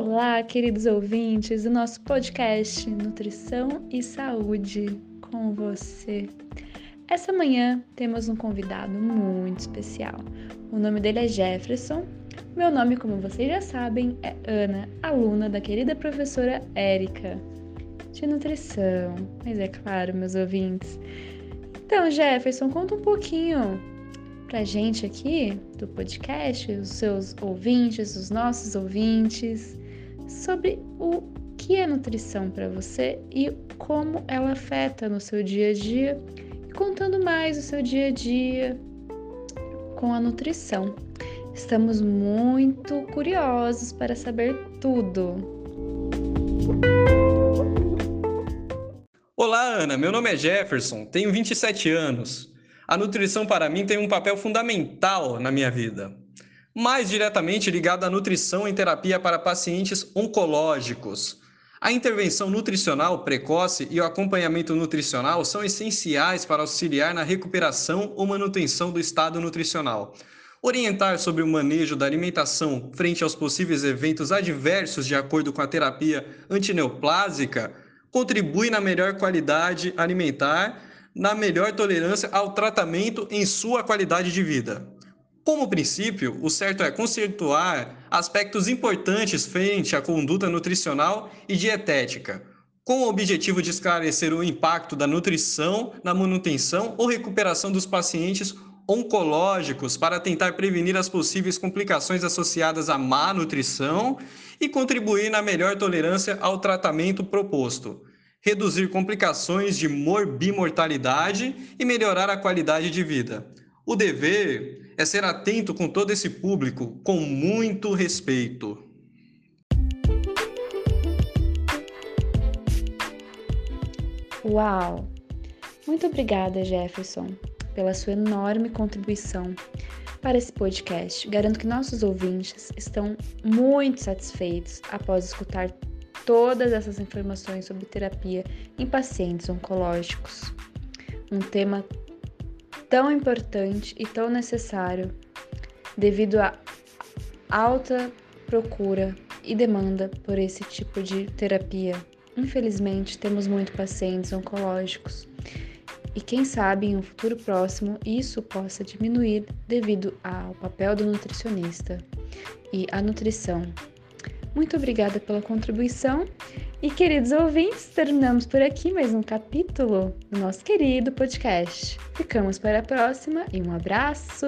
Olá, queridos ouvintes do nosso podcast Nutrição e Saúde com você. Essa manhã temos um convidado muito especial. O nome dele é Jefferson. Meu nome, como vocês já sabem, é Ana, aluna da querida professora Érica de nutrição. Mas é claro, meus ouvintes. Então, Jefferson, conta um pouquinho pra gente aqui do podcast, os seus ouvintes, os nossos ouvintes, sobre o que é nutrição para você e como ela afeta no seu dia a dia, e contando mais o seu dia a dia com a nutrição. Estamos muito curiosos para saber tudo. Olá, Ana. Meu nome é Jefferson, tenho 27 anos. A nutrição para mim tem um papel fundamental na minha vida. Mais diretamente ligado à nutrição em terapia para pacientes oncológicos. A intervenção nutricional precoce e o acompanhamento nutricional são essenciais para auxiliar na recuperação ou manutenção do estado nutricional. Orientar sobre o manejo da alimentação frente aos possíveis eventos adversos de acordo com a terapia antineoplásica contribui na melhor qualidade alimentar na melhor tolerância ao tratamento em sua qualidade de vida. Como princípio, o certo é conceituar aspectos importantes frente à conduta nutricional e dietética, com o objetivo de esclarecer o impacto da nutrição na manutenção ou recuperação dos pacientes oncológicos para tentar prevenir as possíveis complicações associadas à má nutrição e contribuir na melhor tolerância ao tratamento proposto reduzir complicações de morbimortalidade e melhorar a qualidade de vida. O dever é ser atento com todo esse público com muito respeito. Uau! Muito obrigada, Jefferson, pela sua enorme contribuição para esse podcast. Garanto que nossos ouvintes estão muito satisfeitos após escutar todas essas informações sobre terapia em pacientes oncológicos. Um tema tão importante e tão necessário devido à alta procura e demanda por esse tipo de terapia. Infelizmente, temos muitos pacientes oncológicos e quem sabe em um futuro próximo isso possa diminuir devido ao papel do nutricionista e a nutrição muito obrigada pela contribuição. E, queridos ouvintes, terminamos por aqui mais um capítulo do nosso querido podcast. Ficamos para a próxima e um abraço!